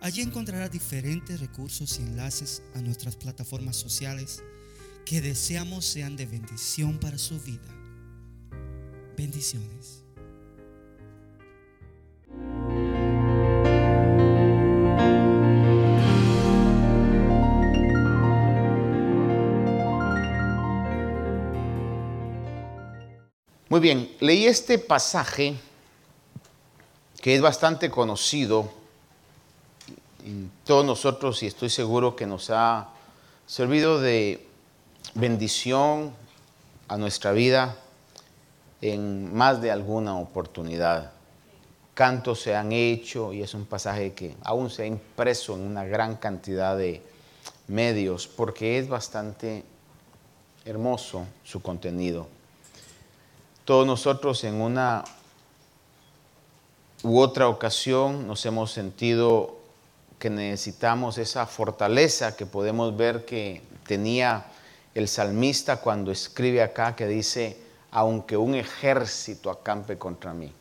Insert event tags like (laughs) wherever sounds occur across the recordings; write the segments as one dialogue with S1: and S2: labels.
S1: Allí encontrará diferentes recursos y enlaces a nuestras plataformas sociales que deseamos sean de bendición para su vida. Bendiciones.
S2: Muy bien, leí este pasaje que es bastante conocido todos nosotros y estoy seguro que nos ha servido de bendición a nuestra vida en más de alguna oportunidad. Cantos se han hecho y es un pasaje que aún se ha impreso en una gran cantidad de medios porque es bastante hermoso su contenido. Todos nosotros en una u otra ocasión nos hemos sentido que necesitamos esa fortaleza que podemos ver que tenía el salmista cuando escribe acá que dice, aunque un ejército acampe contra mí,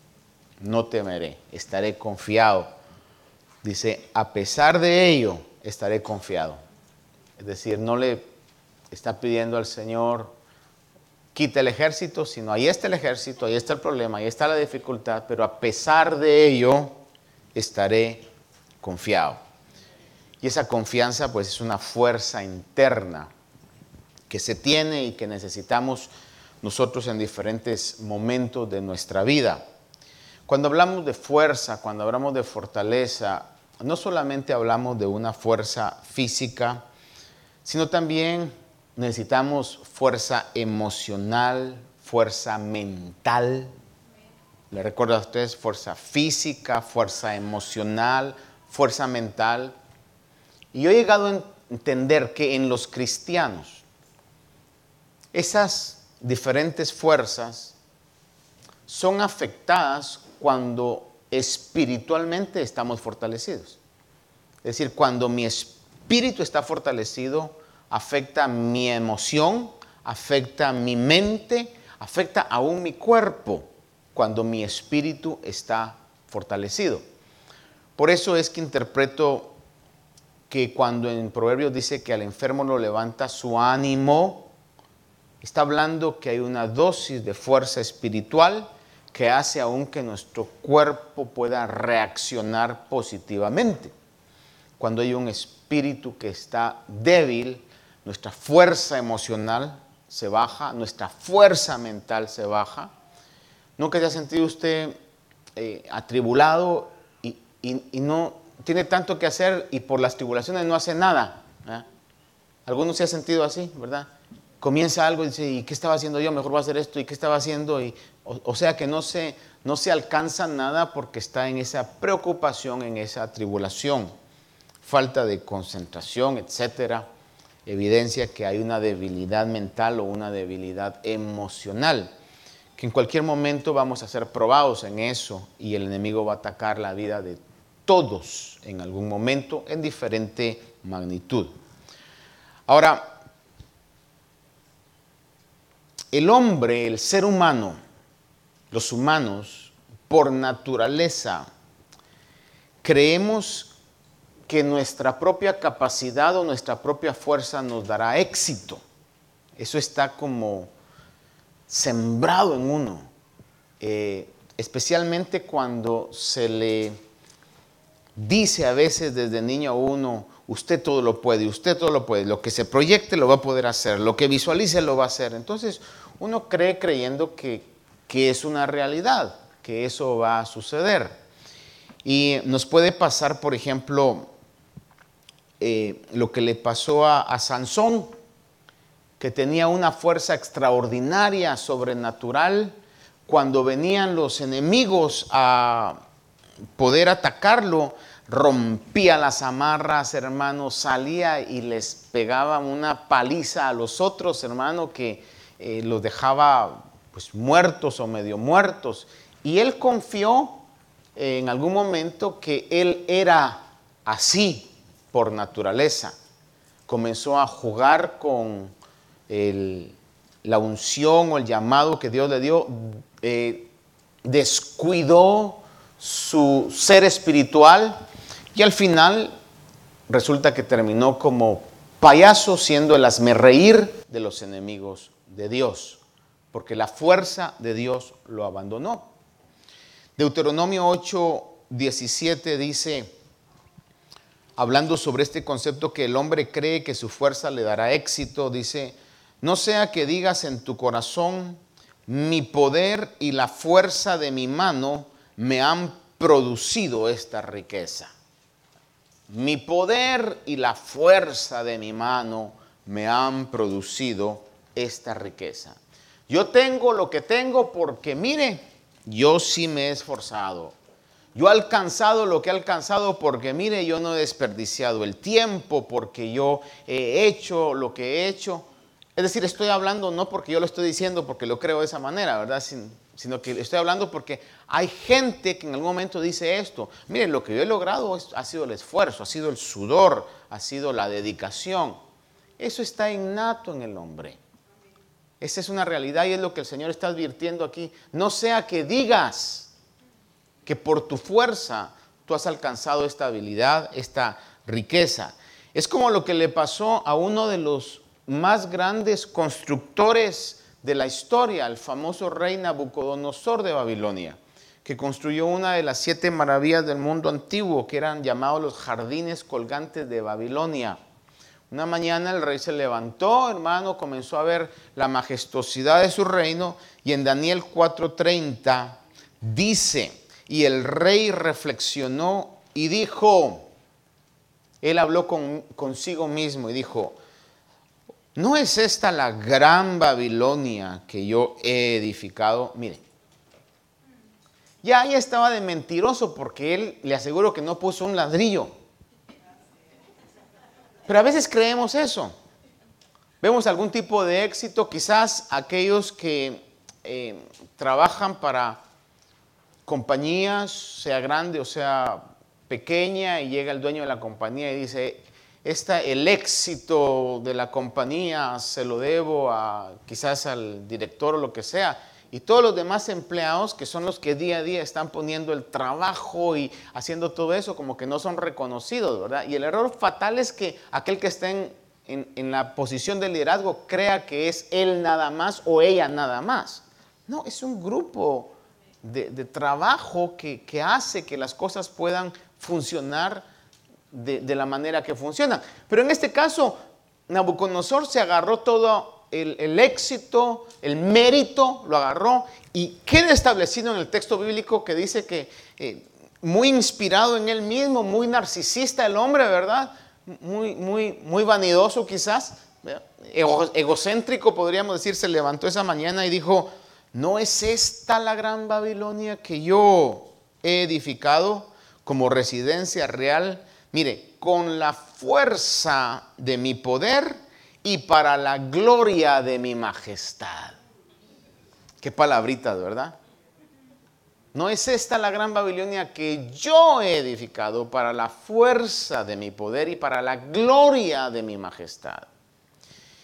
S2: no temeré, estaré confiado. Dice, a pesar de ello, estaré confiado. Es decir, no le está pidiendo al Señor, quita el ejército, sino ahí está el ejército, ahí está el problema, ahí está la dificultad, pero a pesar de ello, estaré confiado. Y esa confianza pues es una fuerza interna que se tiene y que necesitamos nosotros en diferentes momentos de nuestra vida. Cuando hablamos de fuerza, cuando hablamos de fortaleza, no solamente hablamos de una fuerza física, sino también necesitamos fuerza emocional, fuerza mental. ¿Le recuerdo a ustedes? Fuerza física, fuerza emocional, fuerza mental. Y yo he llegado a entender que en los cristianos esas diferentes fuerzas son afectadas cuando espiritualmente estamos fortalecidos. Es decir, cuando mi espíritu está fortalecido, afecta mi emoción, afecta mi mente, afecta aún mi cuerpo, cuando mi espíritu está fortalecido. Por eso es que interpreto que cuando en Proverbios dice que al enfermo lo levanta su ánimo, está hablando que hay una dosis de fuerza espiritual que hace aún que nuestro cuerpo pueda reaccionar positivamente. Cuando hay un espíritu que está débil, nuestra fuerza emocional se baja, nuestra fuerza mental se baja. ¿Nunca se ha sentido usted eh, atribulado y no tiene tanto que hacer y por las tribulaciones no hace nada. Algunos se ha sentido así, ¿verdad? Comienza algo y dice, ¿y qué estaba haciendo yo? Mejor voy a hacer esto, ¿y qué estaba haciendo? Y, o, sea que no se, no se alcanza nada porque está en esa preocupación, en esa tribulación, falta de concentración, etcétera. Evidencia que hay una debilidad mental o una debilidad emocional que en cualquier momento vamos a ser probados en eso y el enemigo va a atacar la vida de todos en algún momento en diferente magnitud. Ahora, el hombre, el ser humano, los humanos, por naturaleza, creemos que nuestra propia capacidad o nuestra propia fuerza nos dará éxito. Eso está como sembrado en uno, eh, especialmente cuando se le dice a veces desde niño uno, usted todo lo puede, usted todo lo puede, lo que se proyecte lo va a poder hacer, lo que visualice lo va a hacer. Entonces uno cree creyendo que, es una realidad, que eso va a suceder. Y nos puede pasar, por ejemplo, eh, lo que le pasó a Sansón, que tenía una fuerza extraordinaria, sobrenatural, cuando venían los enemigos a poder atacarlo, rompía las amarras, hermano, salía y les pegaba una paliza a los otros, hermano, que eh, los dejaba pues muertos o medio muertos. Y él confió en algún momento que él era así por naturaleza. Comenzó a jugar con la unción o el llamado que Dios le dio. Eh, descuidó su ser espiritual y al final resulta que terminó como payaso siendo el reír de los enemigos de Dios, porque la fuerza de Dios lo abandonó. Deuteronomio 8, 17 dice, hablando sobre este concepto que el hombre cree que su fuerza le dará éxito, dice, no sea que digas en tu corazón, mi poder y la fuerza de mi mano me han producido esta riqueza. Mi poder y la fuerza de mi mano me han producido esta riqueza. Yo tengo lo que tengo porque, mire, yo sí me he esforzado. Yo he alcanzado lo que he alcanzado porque, mire, yo no he desperdiciado el tiempo, porque yo he hecho lo que he hecho. Es decir, estoy hablando no porque yo lo estoy diciendo, porque lo creo de esa manera, ¿verdad? Sino que estoy hablando porque hay gente que en algún momento dice esto. Miren, lo que yo he logrado ha sido el esfuerzo, ha sido el sudor, ha sido la dedicación. Eso está innato en el hombre. Esa es una realidad y es lo que el Señor está advirtiendo aquí. No sea que digas que por tu fuerza tú has alcanzado esta habilidad, esta riqueza. Es como lo que le pasó a uno de los más grandes constructores de la historia, el famoso rey Nabucodonosor de Babilonia, que construyó una de las siete maravillas del mundo antiguo, que eran llamados los jardines colgantes de Babilonia. Una mañana el rey se levantó, hermano, comenzó a ver la majestuosidad de su reino y en Daniel 4:30 dice, y el rey reflexionó y dijo, él habló con, consigo mismo y dijo, ¿no es esta la gran Babilonia que yo he edificado? Mire, ya ahí estaba de mentiroso porque él le aseguro que no puso un ladrillo. Pero a veces creemos eso. Vemos algún tipo de éxito, quizás aquellos que eh, trabajan para compañías, sea grande o sea pequeña, y llega el dueño de la compañía y dice, esta, el éxito de la compañía se lo debo a quizás al director o lo que sea y todos los demás empleados, que son los que día a día están poniendo el trabajo y haciendo todo eso, como que no son reconocidos, ¿verdad? Y el error fatal es que aquel que está en, la posición de liderazgo crea que es él nada más o ella nada más. No, es un grupo de, trabajo que, hace que las cosas puedan funcionar de, la manera que funcionan. Pero en este caso, Nabucodonosor se agarró todo el, éxito, el mérito, lo agarró y queda establecido en el texto bíblico que dice que eh, muy inspirado en él mismo, muy narcisista el hombre, ¿verdad? Muy, muy, muy vanidoso quizás, egocéntrico podríamos decir, se levantó esa mañana y dijo, ¿no es esta la gran Babilonia que yo he edificado como residencia real? Mire, con la fuerza de mi poder, y para la gloria de mi majestad. Qué palabrita, ¿verdad? ¿No es esta la gran Babilonia que yo he edificado para la fuerza de mi poder y para la gloria de mi majestad?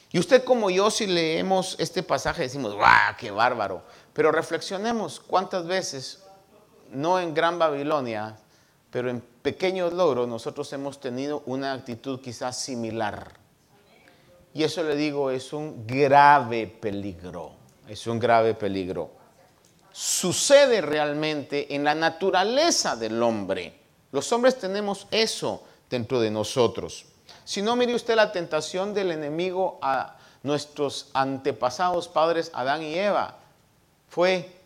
S2: Y usted como yo, si leemos este pasaje, decimos, ¡guau, qué bárbaro! Pero reflexionemos cuántas veces, no en Gran Babilonia, pero en pequeños logros, nosotros hemos tenido una actitud quizás similar. Y eso le digo, es un grave peligro, es un grave peligro. Sucede realmente en la naturaleza del hombre. Los hombres tenemos eso dentro de nosotros. Si no, mire usted la tentación del enemigo a nuestros antepasados padres, Adán y Eva. Fue,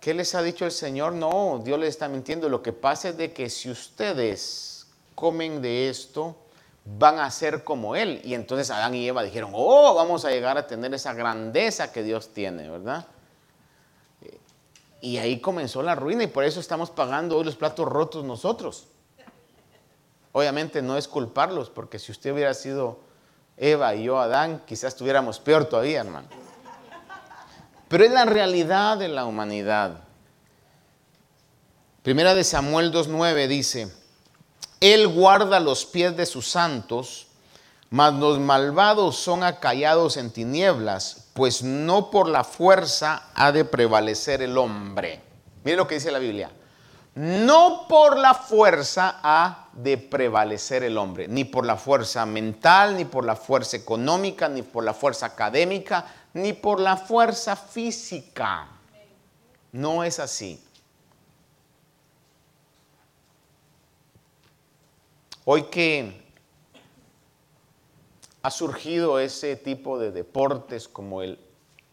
S2: ¿qué les ha dicho el Señor? No, Dios les está mintiendo. Lo que pasa es de que si ustedes comen de esto, van a ser como Él. Y entonces Adán y Eva dijeron, oh, vamos a llegar a tener esa grandeza que Dios tiene, ¿verdad? Y ahí comenzó la ruina y por eso estamos pagando hoy los platos rotos nosotros. Obviamente no es culparlos, porque si usted hubiera sido Eva y yo Adán, quizás estuviéramos peor todavía, hermano. Pero es la realidad de la humanidad. Primera de Samuel 2.9 dice, Él guarda los pies de sus santos, mas los malvados son acallados en tinieblas, pues no por la fuerza ha de prevalecer el hombre. Mire lo que dice la Biblia. No por la fuerza ha de prevalecer el hombre, ni por la fuerza mental, ni por la fuerza económica, ni por la fuerza académica, ni por la fuerza física. No es así. Hoy que ha surgido ese tipo de deportes como el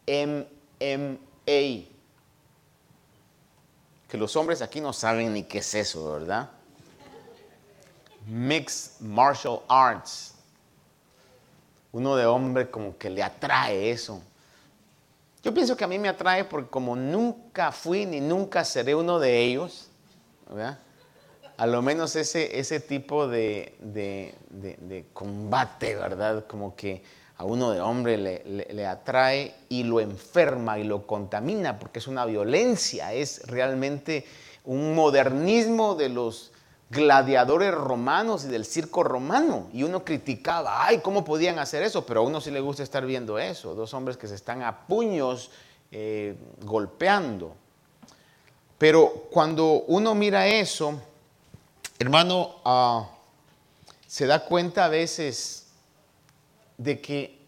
S2: MMA, que los hombres aquí no saben ni qué es eso, ¿verdad? Mixed Martial Arts. Uno de hombre como que le atrae eso. Yo pienso que a mí me atrae porque como nunca fui ni nunca seré uno de ellos, ¿verdad? a lo menos ese, ese tipo de, de, combate, ¿verdad? Como que a uno de hombre le, le, atrae y lo enferma y lo contamina, porque es una violencia, es realmente un modernismo de los gladiadores romanos y del circo romano. Y uno criticaba, ay, ¿cómo podían hacer eso? Pero a uno sí le gusta estar viendo eso, dos hombres que se están a puños eh, golpeando. Pero cuando uno mira eso, Hermano, ah, se da cuenta a veces de que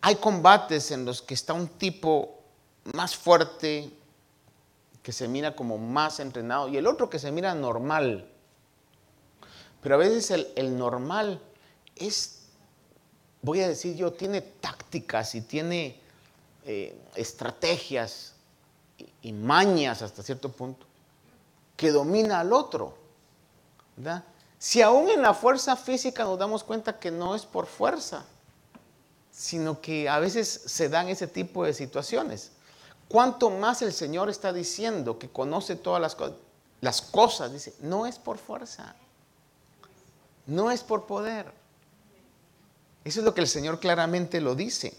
S2: hay combates en los que está un tipo más fuerte, que se mira como más entrenado, y el otro que se mira normal. Pero a veces el, normal es, voy a decir yo, tiene tácticas y tiene eh, estrategias y mañas hasta cierto punto que domina al otro. Si aún en la fuerza física nos damos cuenta que no es por fuerza, sino que a veces se dan ese tipo de situaciones. ¿Cuánto más el Señor está diciendo que conoce todas las, cosas? las cosas? Dice, no es por fuerza, no es por poder. Eso es lo que el Señor claramente lo dice.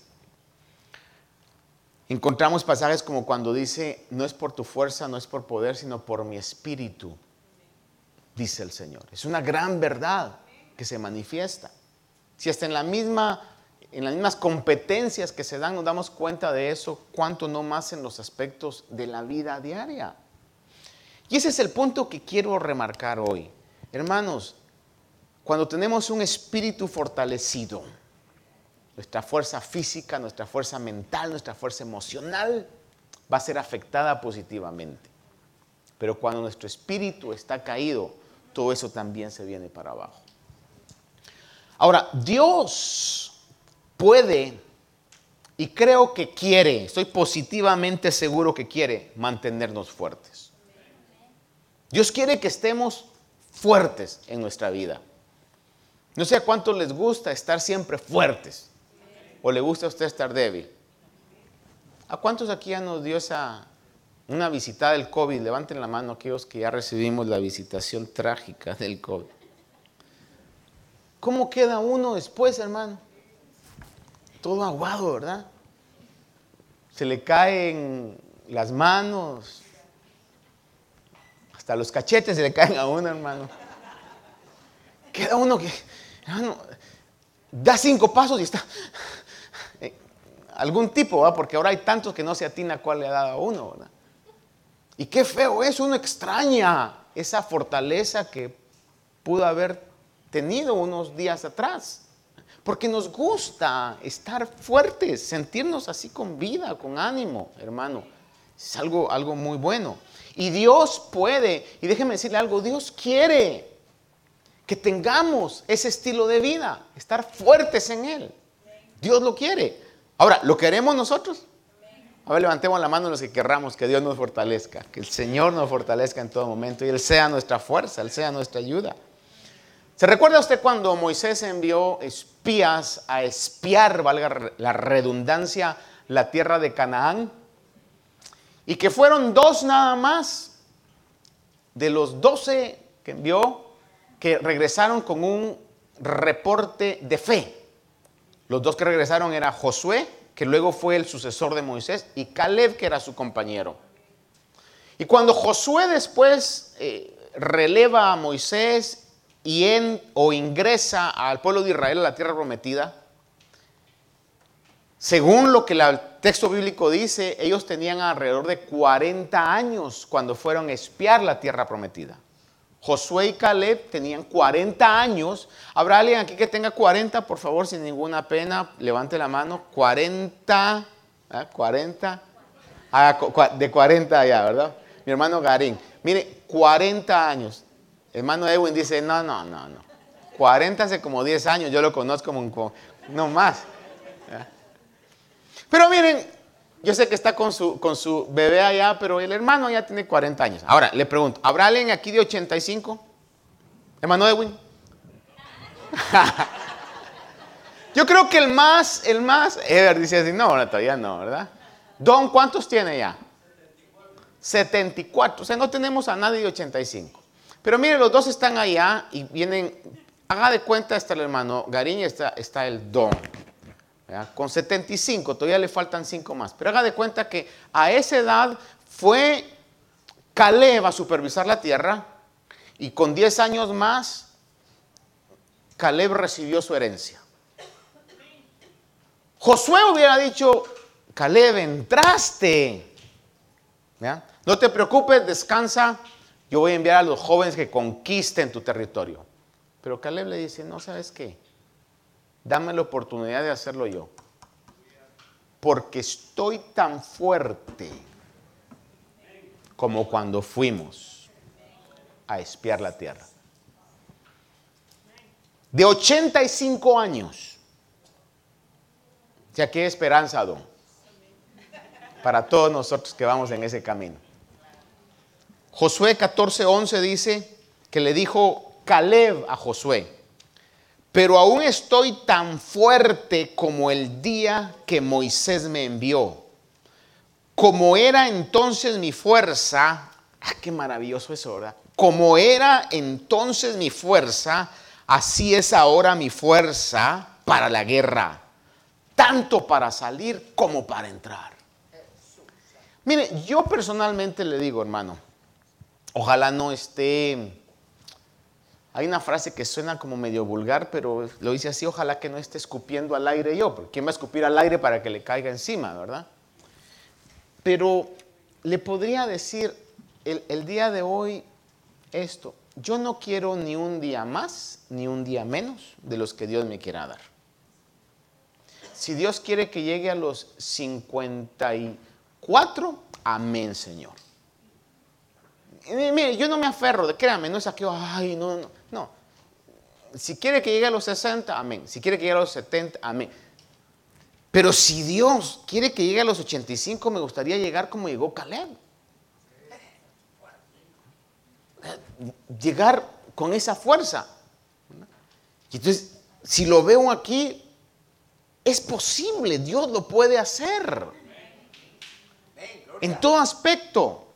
S2: Encontramos pasajes como cuando dice, no es por tu fuerza, no es por poder, sino por mi espíritu, dice el Señor. Es una gran verdad que se manifiesta. Si hasta en, la misma, en las mismas competencias que se dan nos damos cuenta de eso, cuánto no más en los aspectos de la vida diaria. Y ese es el punto que quiero remarcar hoy. Hermanos, cuando tenemos un espíritu fortalecido, nuestra fuerza física, nuestra fuerza mental, nuestra fuerza emocional va a ser afectada positivamente. Pero cuando nuestro espíritu está caído, todo eso también se viene para abajo. Ahora, Dios puede y creo que quiere, estoy positivamente seguro que quiere mantenernos fuertes. Dios quiere que estemos fuertes en nuestra vida. No sé a cuántos les gusta estar siempre fuertes. ¿O le gusta a usted estar débil? ¿A cuántos aquí ya nos dio esa una visita del COVID? Levanten la mano aquellos que ya recibimos la visitación trágica del COVID. ¿Cómo queda uno después, hermano? Todo aguado, ¿verdad? Se le caen las manos, hasta los cachetes se le caen a uno, hermano. Queda uno que, hermano, da cinco pasos y está algún tipo, ¿verdad? porque ahora hay tantos que no se atina cuál le ha dado a uno. ¿verdad? Y qué feo es, uno extraña esa fortaleza que pudo haber tenido unos días atrás. Porque nos gusta estar fuertes, sentirnos así con vida, con ánimo, hermano. Es algo, algo muy bueno. Y Dios puede, y déjeme decirle algo, Dios quiere que tengamos ese estilo de vida, estar fuertes en Él. Dios lo quiere. Ahora, ¿lo queremos nosotros? A ver, levantemos la mano los que querramos que Dios nos fortalezca, que el Señor nos fortalezca en todo momento y Él sea nuestra fuerza, Él sea nuestra ayuda. ¿Se recuerda usted cuando Moisés envió espías a espiar, valga la redundancia, la tierra de Canaán? Y que fueron dos nada más de los doce que envió, que regresaron con un reporte de fe. Los dos que regresaron era Josué, que luego fue el sucesor de Moisés, y Caleb, que era su compañero. Y cuando Josué después eh, releva a Moisés y en, o ingresa al pueblo de Israel a la tierra prometida, según lo que el texto bíblico dice, ellos tenían alrededor de 40 años cuando fueron a espiar la tierra prometida. Josué y Caleb tenían 40 años. ¿Habrá alguien aquí que tenga 40? Por favor, sin ninguna pena, levante la mano. 40, 40, ah, de 40 allá, ¿verdad? Mi hermano Garín. Mire, 40 años. Hermano Edwin dice, no, no, no, no. 40 hace como 10 años, yo lo conozco como, no más. Pero miren, yo sé que está con su, con su bebé allá, pero el hermano ya tiene 40 años. Ahora, le pregunto, ¿habrá alguien aquí de 85? ¿Hermano Edwin? (laughs) yo creo que el más, el más, Ever dice así, no, todavía no, ¿verdad? Don, ¿cuántos tiene ya? 74. O sea, no tenemos a nadie de 85. Pero mire, los dos están allá y vienen, haga de cuenta, está el hermano Garín y está, está el Don. Con 75, todavía le faltan 5 más. Pero haga de cuenta que a esa edad fue Caleb a supervisar la tierra y con 10 años más, Caleb recibió su herencia. Josué hubiera dicho, Caleb, entraste. No te preocupes, descansa. Yo voy a enviar a los jóvenes que conquisten tu territorio. Pero Caleb le dice, no sabes qué dame la oportunidad de hacerlo yo. Porque estoy tan fuerte como cuando fuimos a espiar la tierra. De 85 años. Ya qué esperanza, don. Para todos nosotros que vamos en ese camino. Josué 14:11 dice que le dijo Caleb a Josué, pero aún estoy tan fuerte como el día que Moisés me envió. Como era entonces mi fuerza, ah, qué maravilloso eso, ¿verdad? Como era entonces mi fuerza, así es ahora mi fuerza para la guerra, tanto para salir como para entrar. Mire, yo personalmente le digo, hermano, ojalá no esté hay una frase que suena como medio vulgar, pero lo dice así, ojalá que no esté escupiendo al aire yo, porque ¿quién va a escupir al aire para que le caiga encima, verdad? Pero le podría decir el, el día de hoy esto, yo no quiero ni un día más ni un día menos de los que Dios me quiera dar. Si Dios quiere que llegue a los 54, amén, Señor. Yo no me aferro, créame, no es aquí, ay, no, no. No. Si quiere que llegue a los 60, amén. Si quiere que llegue a los 70, amén. Pero si Dios quiere que llegue a los 85, me gustaría llegar como llegó Caleb. Llegar con esa fuerza. Y entonces, si lo veo aquí, es posible, Dios lo puede hacer. En todo aspecto.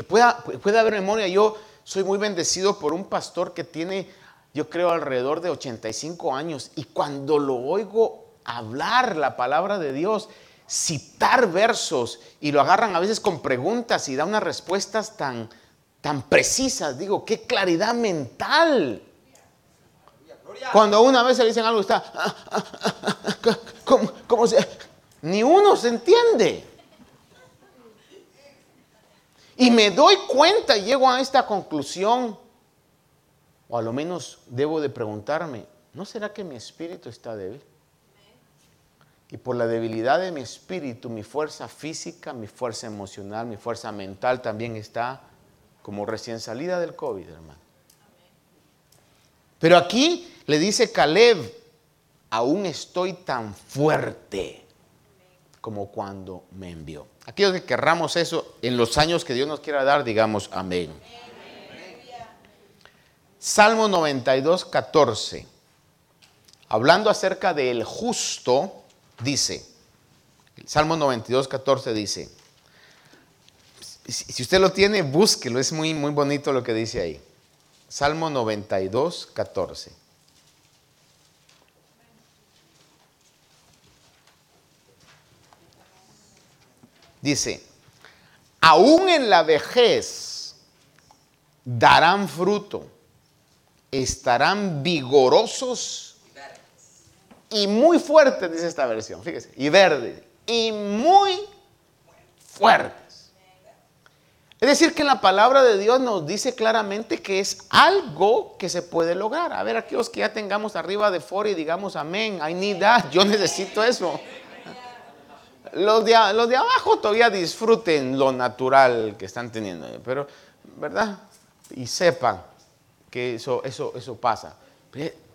S2: Que pueda, pueda haber memoria. Yo soy muy bendecido por un pastor que tiene, yo creo, alrededor de 85 años. Y cuando lo oigo hablar la palabra de Dios, citar versos y lo agarran a veces con preguntas y da unas respuestas tan, tan precisas, digo, qué claridad mental. Cuando una vez le dicen algo, está, ¿cómo, se? Ni uno se entiende. Y me doy cuenta y llego a esta conclusión, o a lo menos debo de preguntarme, ¿no será que mi espíritu está débil? Y por la debilidad de mi espíritu, mi fuerza física, mi fuerza emocional, mi fuerza mental también está como recién salida del COVID, hermano. Pero aquí le dice Caleb, aún estoy tan fuerte como cuando me envió. Aquellos que querramos eso en los años que Dios nos quiera dar, digamos amén. Salmo 92, 14. Hablando acerca del justo, dice, Salmo 92, 14 dice, si usted lo tiene, búsquelo, es muy, muy bonito lo que dice ahí. Salmo 92, 14. Dice, aún en la vejez darán fruto, estarán vigorosos y muy fuertes, dice esta versión, fíjese, y verdes, y muy fuertes. Es decir, que la palabra de Dios nos dice claramente que es algo que se puede lograr. A ver, aquellos que ya tengamos arriba de foro y digamos amén, I need that, yo necesito eso. Los de, abajo todavía disfruten lo natural que están teniendo, pero, ¿verdad? Y sepan que eso, eso, eso pasa.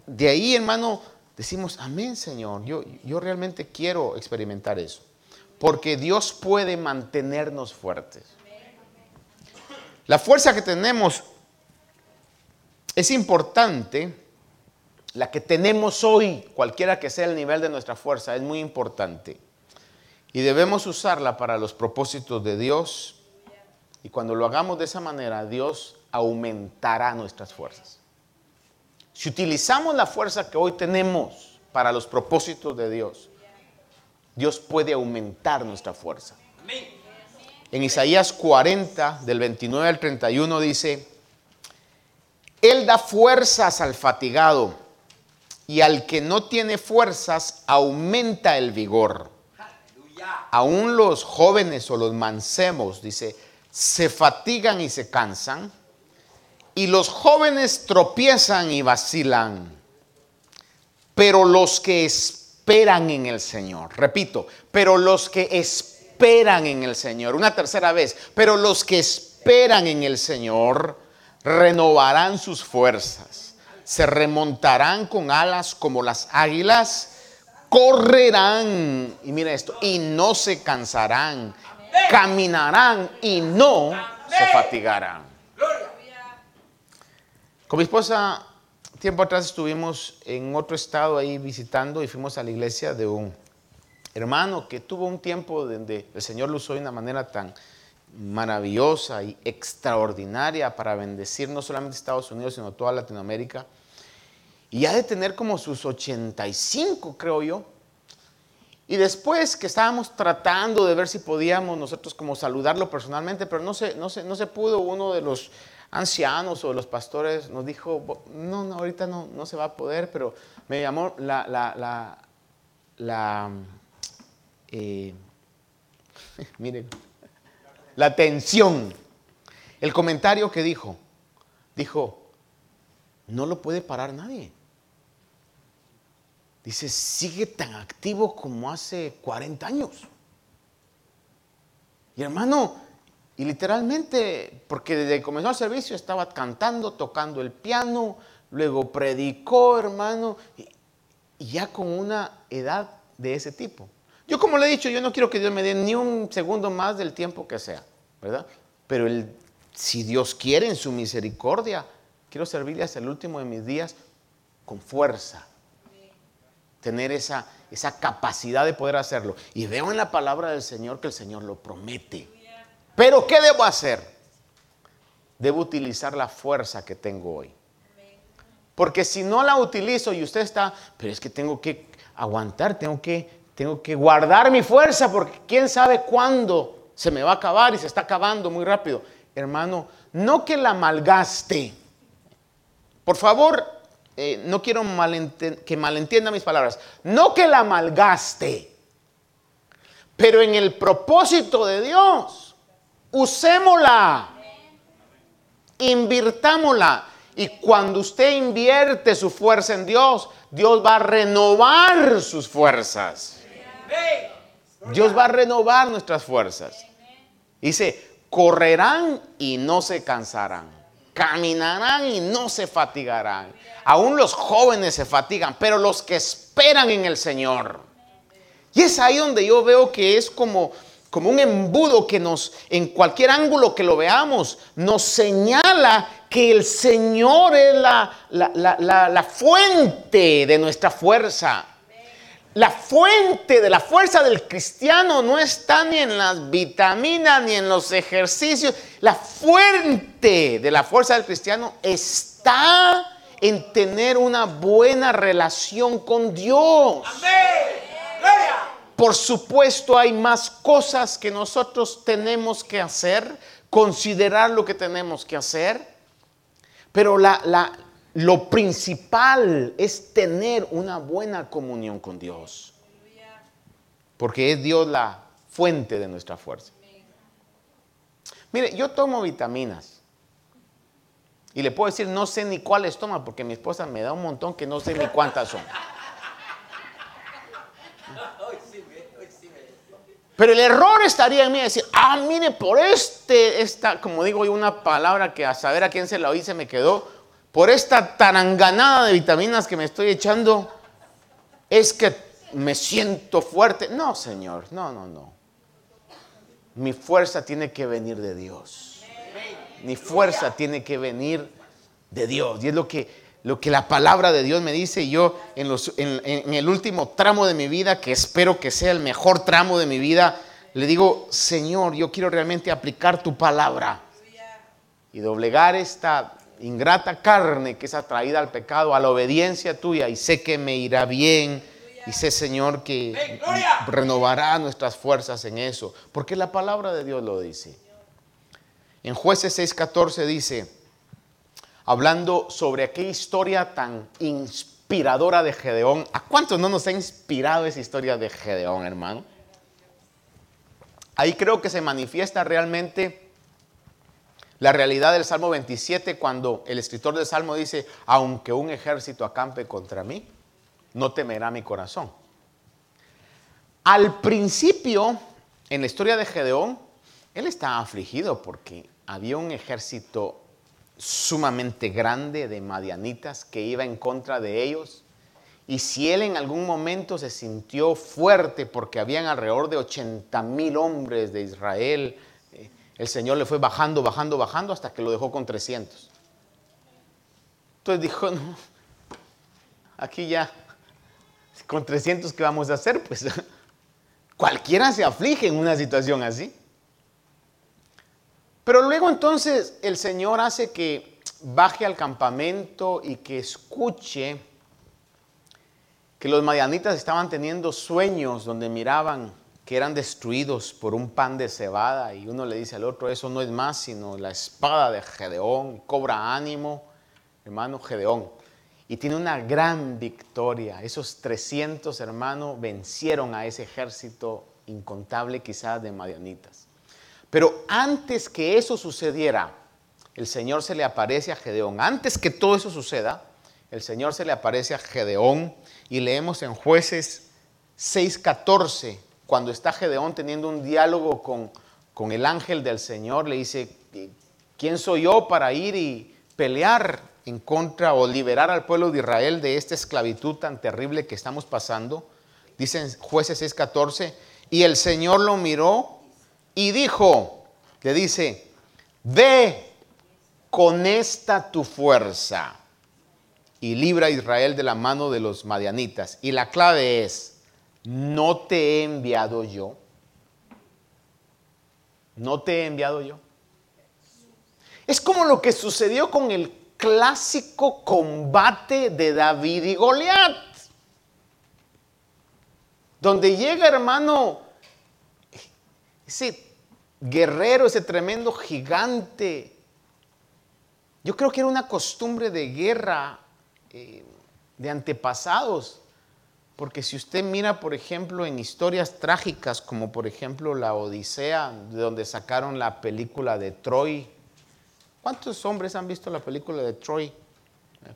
S2: De ahí, hermano, decimos, amén, Señor. Yo, yo realmente quiero experimentar eso. Porque Dios puede mantenernos fuertes. La fuerza que tenemos es importante. La que tenemos hoy, cualquiera que sea el nivel de nuestra fuerza, es muy importante. Y debemos usarla para los propósitos de Dios. Y cuando lo hagamos de esa manera, Dios aumentará nuestras fuerzas. Si utilizamos la fuerza que hoy tenemos para los propósitos de Dios, Dios puede aumentar nuestra fuerza. En Isaías 40, del 29 al 31 dice, Él da fuerzas al fatigado y al que no tiene fuerzas aumenta el vigor aún los jóvenes o los mancemos, dice, se fatigan y se cansan, y los jóvenes tropiezan y vacilan, pero los que esperan en el Señor, repito, pero los que esperan en el Señor, una tercera vez, pero los que esperan en el Señor renovarán sus fuerzas, se remontarán con alas como las águilas, correrán, y mira esto, y no se cansarán, caminarán y no se fatigarán. Con mi esposa, tiempo atrás estuvimos en otro estado ahí visitando y fuimos a la iglesia de un hermano que tuvo un tiempo donde el Señor lo usó de una manera tan maravillosa y extraordinaria para bendecir no solamente Estados Unidos, sino toda Latinoamérica. Y ha de tener como sus 85, creo yo. Y después que estábamos tratando de ver si podíamos nosotros como saludarlo personalmente, pero no se, no no se pudo, uno de los ancianos o de los pastores nos dijo, no, no ahorita no, no se va a poder, pero me llamó la, la, la, la eh, (laughs) miren, la atención. El comentario que dijo, dijo, no lo puede parar nadie. Dice, sigue tan activo como hace 40 años. Y hermano, y literalmente, porque desde que comenzó el servicio estaba cantando, tocando el piano, luego predicó, hermano, y, ya con una edad de ese tipo. Yo como le he dicho, yo no quiero que Dios me dé ni un segundo más del tiempo que sea, ¿verdad? Pero el, si Dios quiere en su misericordia, quiero servirle hasta el último de mis días con fuerza, tener esa, esa capacidad de poder hacerlo. Y veo en la palabra del Señor que el Señor lo promete. Pero ¿qué debo hacer? Debo utilizar la fuerza que tengo hoy. Porque si no la utilizo y usted está, pero es que tengo que aguantar, tengo que, tengo que guardar mi fuerza porque quién sabe cuándo se me va a acabar y se está acabando muy rápido. Hermano, no que la malgaste. Por favor, eh, no quiero que malentienda mis palabras, no que la malgaste, pero en el propósito de Dios, usémosla, invirtámosla. Y cuando usted invierte su fuerza en Dios, Dios va a renovar sus fuerzas. Dios va a renovar nuestras fuerzas. Dice, correrán y no se cansarán caminarán y no se fatigarán. Aún los jóvenes se fatigan, pero los que esperan en el Señor. Y es ahí donde yo veo que es como, como un embudo que nos, en cualquier ángulo que lo veamos, nos señala que el Señor es la, la, la, la fuente de nuestra fuerza. La fuente de la fuerza del cristiano no está ni en las vitaminas ni en los ejercicios. La fuente de la fuerza del cristiano está en tener una buena relación con Dios. Por supuesto hay más cosas que nosotros tenemos que hacer, considerar lo que tenemos que hacer, pero la, la, lo principal es tener una buena comunión con Dios. Porque es Dios la fuente de nuestra fuerza. Mire, yo tomo vitaminas. Y le puedo decir, no sé ni cuáles toma, porque mi esposa me da un montón que no sé ni cuántas son. Pero el error estaría en mí decir, ah, mire, por este, esta, como digo yo, una palabra que a saber a quién se la oí se me quedó, por esta taranganada de vitaminas que me estoy echando, es que me siento fuerte. No, Señor, no, no, no. Mi fuerza tiene que venir de Dios. Mi fuerza tiene que venir de Dios. Y es lo que, lo que la palabra de Dios me dice. Yo en, los, en el último tramo de mi vida, que espero que sea el mejor tramo de mi vida, le digo, Señor, yo quiero realmente aplicar tu palabra y doblegar esta ingrata carne que es atraída al pecado, a la obediencia tuya, y sé que me irá bien. Y sé, Señor, que renovará nuestras fuerzas en eso, porque la palabra de Dios lo dice. En jueces 6:14 dice, hablando sobre aquella historia tan inspiradora de Gedeón, ¿a cuántos no nos ha inspirado esa historia de Gedeón, hermano? Ahí creo que se manifiesta realmente la realidad del Salmo 27 cuando el escritor del Salmo dice, aunque un ejército acampe contra mí, no temerá mi corazón. Al principio, en la historia de Gedeón, él estaba afligido porque había un ejército sumamente grande de madianitas que iba en contra de ellos. Y si él en algún momento se sintió fuerte porque habían alrededor de 80 mil hombres de Israel el Señor le fue bajando, bajando, bajando hasta que lo dejó con 300. Entonces dijo, no, aquí ya, con 300, ¿qué vamos a hacer? Pues (laughs) cualquiera se aflige en una situación así. Pero luego entonces el Señor hace que baje al campamento y que escuche que los madianitas estaban teniendo sueños donde miraban que eran destruidos por un pan de cebada y uno le dice al otro, eso no es más sino la espada de Gedeón, cobra ánimo, hermano Gedeón. Y tiene una gran victoria. Esos 300 hermanos vencieron a ese ejército incontable quizás de madianitas. Pero antes que eso sucediera, el Señor se le aparece a Gedeón. Antes que todo eso suceda, el Señor se le aparece a Gedeón y leemos en jueces 6:14 cuando está Gedeón teniendo un diálogo con, con el ángel del Señor, le dice, ¿quién soy yo para ir y pelear en contra o liberar al pueblo de Israel de esta esclavitud tan terrible que estamos pasando? Dicen jueces 6:14, y el Señor lo miró y dijo, le dice, ve con esta tu fuerza y libra a Israel de la mano de los madianitas. Y la clave es, ¿no te he enviado yo? ¿No te he enviado yo? Es como lo que sucedió con el clásico combate de David y Goliat. Donde llega, hermano, ese guerrero, ese tremendo gigante. Yo creo que era una costumbre de guerra eh, de antepasados porque si usted mira, por ejemplo, en historias trágicas, como por ejemplo la Odisea, de donde sacaron la película de Troy, ¿cuántos hombres han visto la película de Troy eh,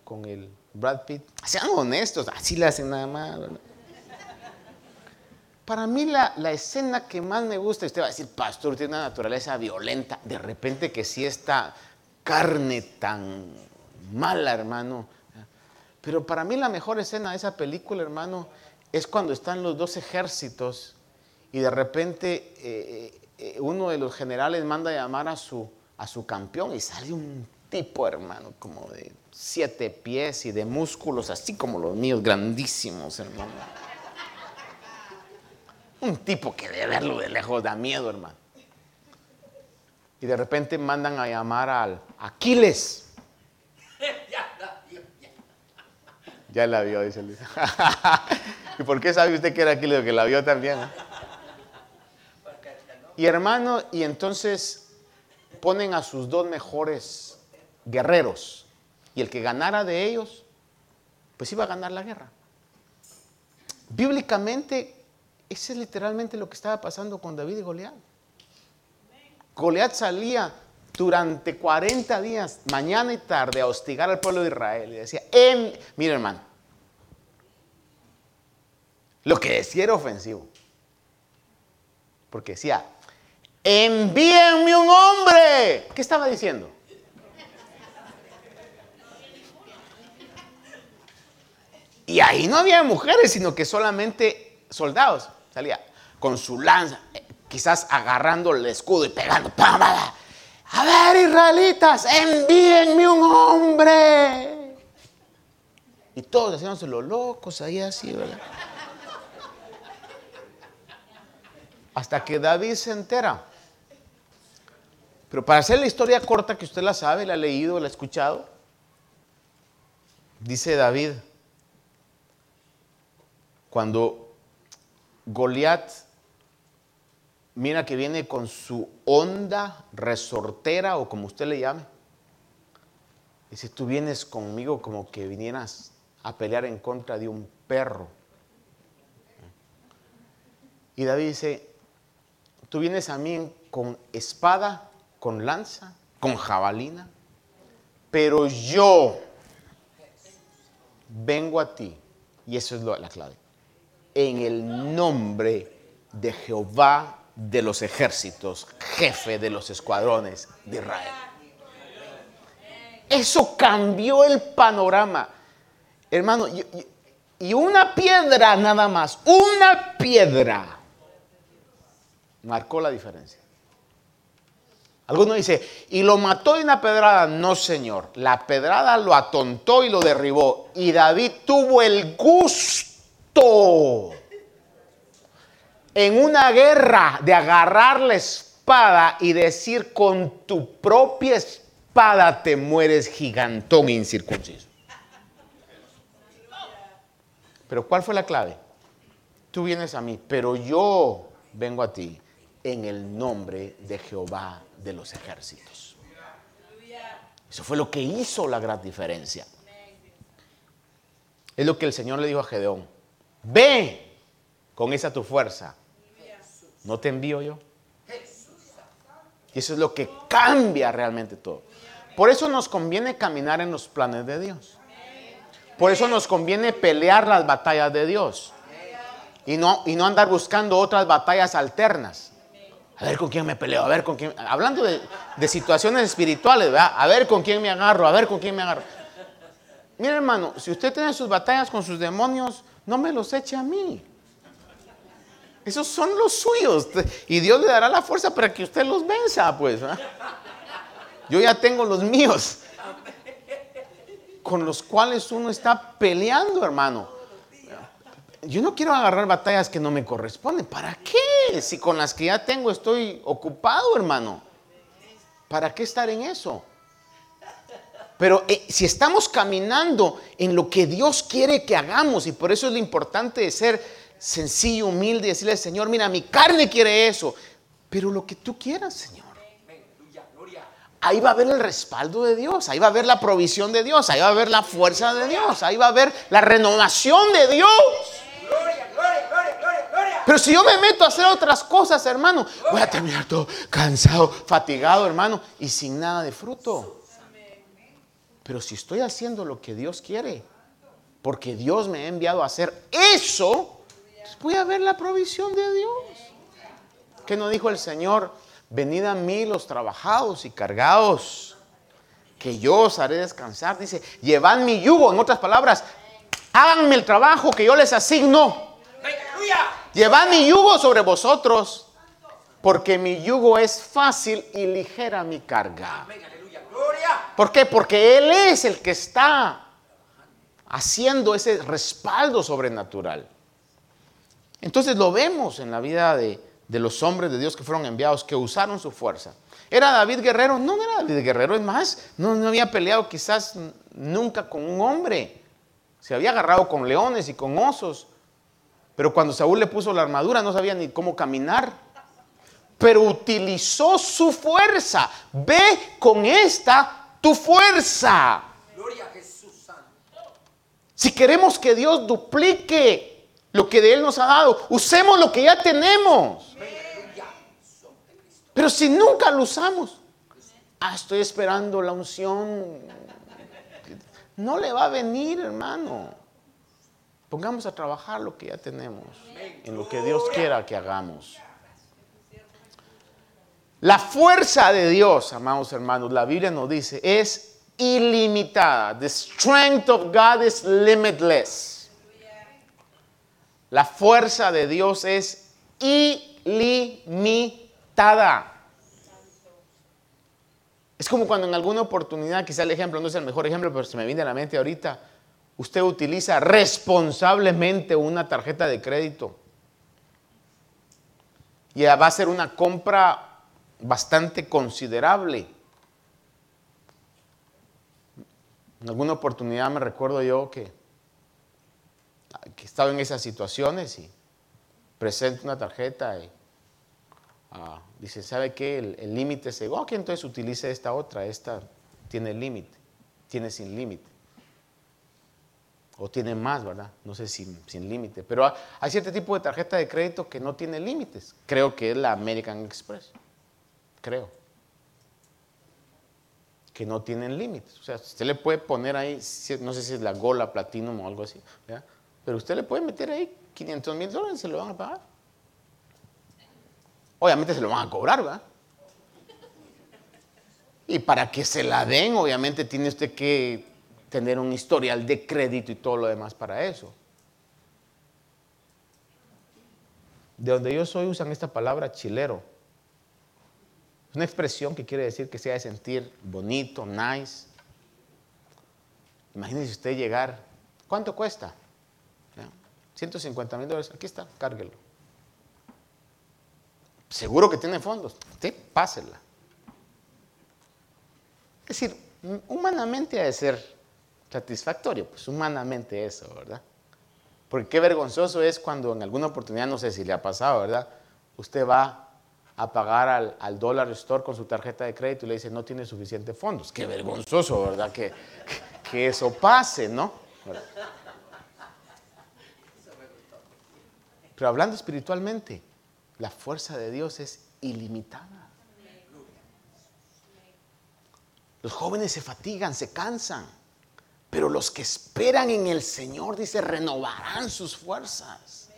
S2: con el Brad Pitt? Sean honestos, así le hacen nada más. Para mí la, la, escena que más me gusta, usted va a decir, pastor, tiene una naturaleza violenta, de repente que sí esta carne tan mala, hermano, pero para mí la mejor escena de esa película, hermano, es cuando están los dos ejércitos y de repente eh, eh, uno de los generales manda a llamar a su, a su campeón y sale un tipo, hermano, como de siete pies y de músculos, así como los míos, grandísimos, hermano. Un tipo que de verlo de lejos da miedo, hermano. Y de repente mandan a llamar al Aquiles. Ya la vio, dice Luis. (laughs) ¿Y por qué sabe usted que era Aquiles? Que la vio también. Y hermano, y entonces ponen a sus dos mejores guerreros. Y el que ganara de ellos, pues iba a ganar la guerra. Bíblicamente, ese es literalmente lo que estaba pasando con David y Goliat. Goliat salía durante 40 días, mañana y tarde, a hostigar al pueblo de Israel. Y decía, en, hermano, lo que decía era ofensivo. Porque decía, envíenme un hombre. ¿Qué estaba diciendo? Y ahí no había mujeres, sino que solamente soldados. Salía con su lanza, eh, quizás agarrando el escudo y pegando. A ver, israelitas, envíenme un hombre. Y todos haciéndose los locos ahí así, ¿verdad? Hasta que David se entera. Pero para hacer la historia corta, que usted la sabe, la ha leído, la ha escuchado, dice David, cuando Goliat mira que viene con su onda resortera o como usted le llame, dice, tú vienes conmigo como que vinieras a pelear en contra de un perro. Y David dice, tú vienes a mí con espada, con lanza, con jabalina, pero yo vengo a ti, y eso es la clave. En el nombre de Jehová de los ejércitos, jefe de los escuadrones de Israel. Eso cambió el panorama. Hermano, y, una piedra nada más, una piedra marcó la diferencia. Alguno dice, y lo mató de una pedrada. No, señor. La pedrada lo atontó y lo derribó. Y David tuvo el gusto en una guerra de agarrar la espada y decir con tu propia espada te mueres gigantón incircunciso. Pero ¿cuál fue la clave? Tú vienes a mí, pero yo vengo a ti en el nombre de Jehová de los ejércitos. Eso fue lo que hizo la gran diferencia. Es lo que el Señor le dijo a Gedeón. Ve con esa tu fuerza. ¿No te envío yo? Y eso es lo que cambia realmente todo. Por eso nos conviene caminar en los planes de Dios. Por eso nos conviene pelear las batallas de Dios. Y no, y no andar buscando otras batallas alternas. A ver con quién me peleo, a ver con quién. Hablando de, situaciones espirituales. A ver con quién me agarro, a ver con quién me agarro. Mira, hermano, si usted tiene sus batallas con sus demonios, no me los eche a mí. Esos son los suyos. Y Dios le dará la fuerza para que usted los venza, pues. Yo ya tengo los míos. Con los cuales uno está peleando, hermano. Yo no quiero agarrar batallas que no me corresponden. ¿Para qué? Si con las que ya tengo estoy ocupado, hermano. ¿Para qué estar en eso? Pero eh, si estamos caminando en lo que Dios quiere que hagamos, y por eso es lo importante de ser sencillo, humilde, y decirle, Señor, mira, mi carne quiere eso, pero lo que tú quieras, Señor. Ahí va a haber el respaldo de Dios, ahí va a haber la provisión de Dios, ahí va a haber la fuerza de Dios, ahí va a haber la renovación de Dios. Pero si yo me meto a hacer otras cosas, hermano, voy a terminar todo cansado, fatigado, hermano, y sin nada de fruto. Pero si estoy haciendo lo que Dios quiere, porque Dios me ha enviado a hacer eso, voy a ver la provisión de Dios. ¿Qué nos dijo el Señor? Venid a mí los trabajados y cargados, que yo os haré descansar. Dice, llevad mi yugo, en otras palabras, háganme el trabajo que yo les asigno. Llevad mi yugo sobre vosotros, porque mi yugo es fácil y ligera mi carga. ¿Por qué? Porque Él es el que está haciendo ese respaldo sobrenatural. Entonces lo vemos en la vida de, de los hombres de Dios que fueron enviados, que usaron su fuerza. ¿Era David guerrero? No, no era David guerrero. Es más, no, no había peleado quizás nunca con un hombre. Se había agarrado con leones y con osos. Pero cuando Saúl le puso la armadura no sabía ni cómo caminar. Pero utilizó su fuerza. Ve con esta tu fuerza. Gloria a Jesús Santo. Si queremos que Dios duplique lo que de Él nos ha dado, usemos lo que ya tenemos. Pero si nunca lo usamos, ah, estoy esperando la unción. No le va a venir, hermano. Pongamos a trabajar lo que ya tenemos, en lo que Dios quiera que hagamos. La fuerza de Dios, amados hermanos, la Biblia nos dice, es ilimitada. The strength of God is limitless. La fuerza de Dios es ilimitada. Es como cuando en alguna oportunidad, quizá el ejemplo no es el mejor ejemplo, pero se me viene a la mente ahorita, usted utiliza responsablemente una tarjeta de crédito. Y va a ser una compra bastante considerable. En alguna oportunidad me recuerdo yo que, que estaba en esas situaciones y presento una tarjeta y Ah, dice, ¿sabe qué? El límite se, ok, entonces utilice esta otra, esta tiene límite, tiene sin límite. O tiene más, ¿verdad? No sé si sin límite. Pero hay cierto tipo de tarjeta de crédito que no tiene límites. Creo que es la American Express. Creo. Que no tienen límites. O sea, usted le puede poner ahí, no sé si es la Gola Platinum o algo así, ¿verdad? Pero usted le puede meter ahí 500 mil dólares, se lo van a pagar. Obviamente se lo van a cobrar, ¿verdad? Y para que se la den, obviamente tiene usted que tener un historial de crédito y todo lo demás para eso. De donde yo soy usan esta palabra chilero. Es una expresión que quiere decir que se ha de sentir bonito, nice. Imagínese usted llegar. ¿Cuánto cuesta? 150 mil dólares. Aquí está, cárguelo seguro que tiene fondos, usted pásela. Es decir, humanamente ha de ser satisfactorio, pues humanamente eso, ¿verdad? Porque qué vergonzoso es cuando en alguna oportunidad, no sé si le ha pasado, ¿verdad? Usted va a pagar al, al Dollar Store con su tarjeta de crédito y le dice, no tiene suficientes fondos. Qué vergonzoso, ¿verdad? Que, que, eso pase, ¿no? Pero hablando espiritualmente, la fuerza de Dios es ilimitada. Los jóvenes se fatigan, se cansan, pero los que esperan en el Señor, dice, renovarán sus fuerzas.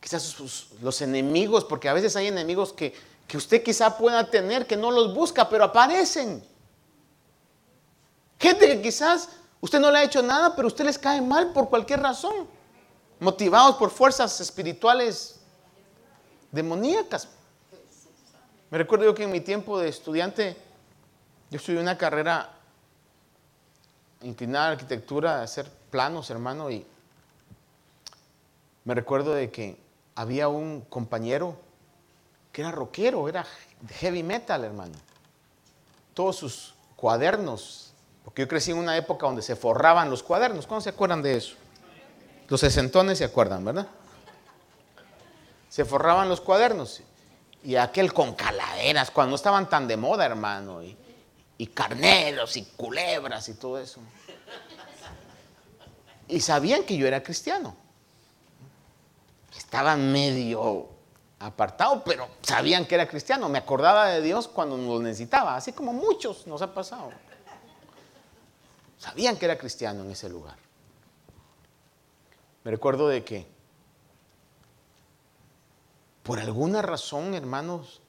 S2: Quizás los enemigos, porque a veces hay enemigos que, que usted quizá pueda tener, que no los busca, pero aparecen. Gente que quizás usted no le ha hecho nada, pero usted les cae mal por cualquier razón, motivados por fuerzas espirituales demoníacas. Me recuerdo yo que en mi tiempo de estudiante, yo estudié una carrera inclinada a arquitectura, a hacer planos, hermano, y me recuerdo de que había un compañero que era rockero, era heavy metal, hermano. Todos sus cuadernos, porque yo crecí en una época donde se forraban los cuadernos. ¿Cuándo se acuerdan de eso? Los sesentones se acuerdan, ¿verdad? se forraban los cuadernos. Y aquel con caladeras, cuando estaban tan de moda, hermano. Y, y carneros y culebras y todo eso. Y sabían que yo era cristiano. Estaba medio apartado, pero sabían que era cristiano. Me acordaba de Dios cuando lo necesitaba, así como muchos nos ha pasado. Sabían que era cristiano en ese lugar. Me recuerdo de que por alguna razón, hermanos,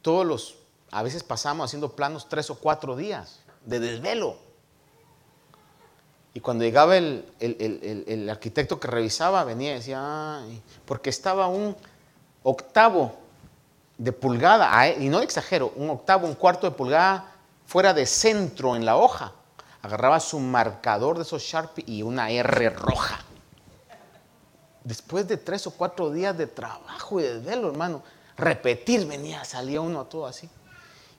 S2: todos los, a veces pasamos haciendo planos tres o cuatro días de desvelo. Y cuando llegaba el, arquitecto que revisaba, venía y decía, porque estaba un octavo de pulgada, y no exagero, un octavo, un cuarto de pulgada fuera de centro en la hoja. Agarraba su marcador de esos Sharpie y una R roja. después de tres o cuatro días de trabajo y de desvelo, hermano, repetir venía, salía uno a todo así.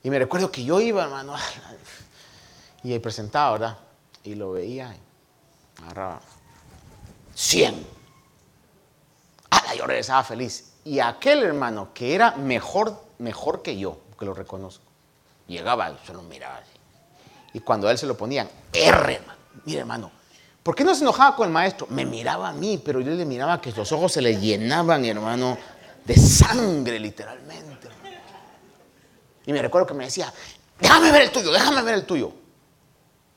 S2: Y me recuerdo que yo iba, hermano, y ahí presentaba, ¿verdad? Y lo veía, y agarraba 100. Ah, yo regresaba feliz. Y aquel hermano que era mejor, mejor que yo, que lo reconozco, llegaba y lo miraba así. Y cuando a él se lo ponían, R. Mira, hermano, ¿por qué no se enojaba con el maestro? Me miraba a mí, pero yo le miraba que los ojos se le llenaban, hermano, de sangre, literalmente. Y me recuerdo que me decía, déjame ver el tuyo, déjame ver el tuyo.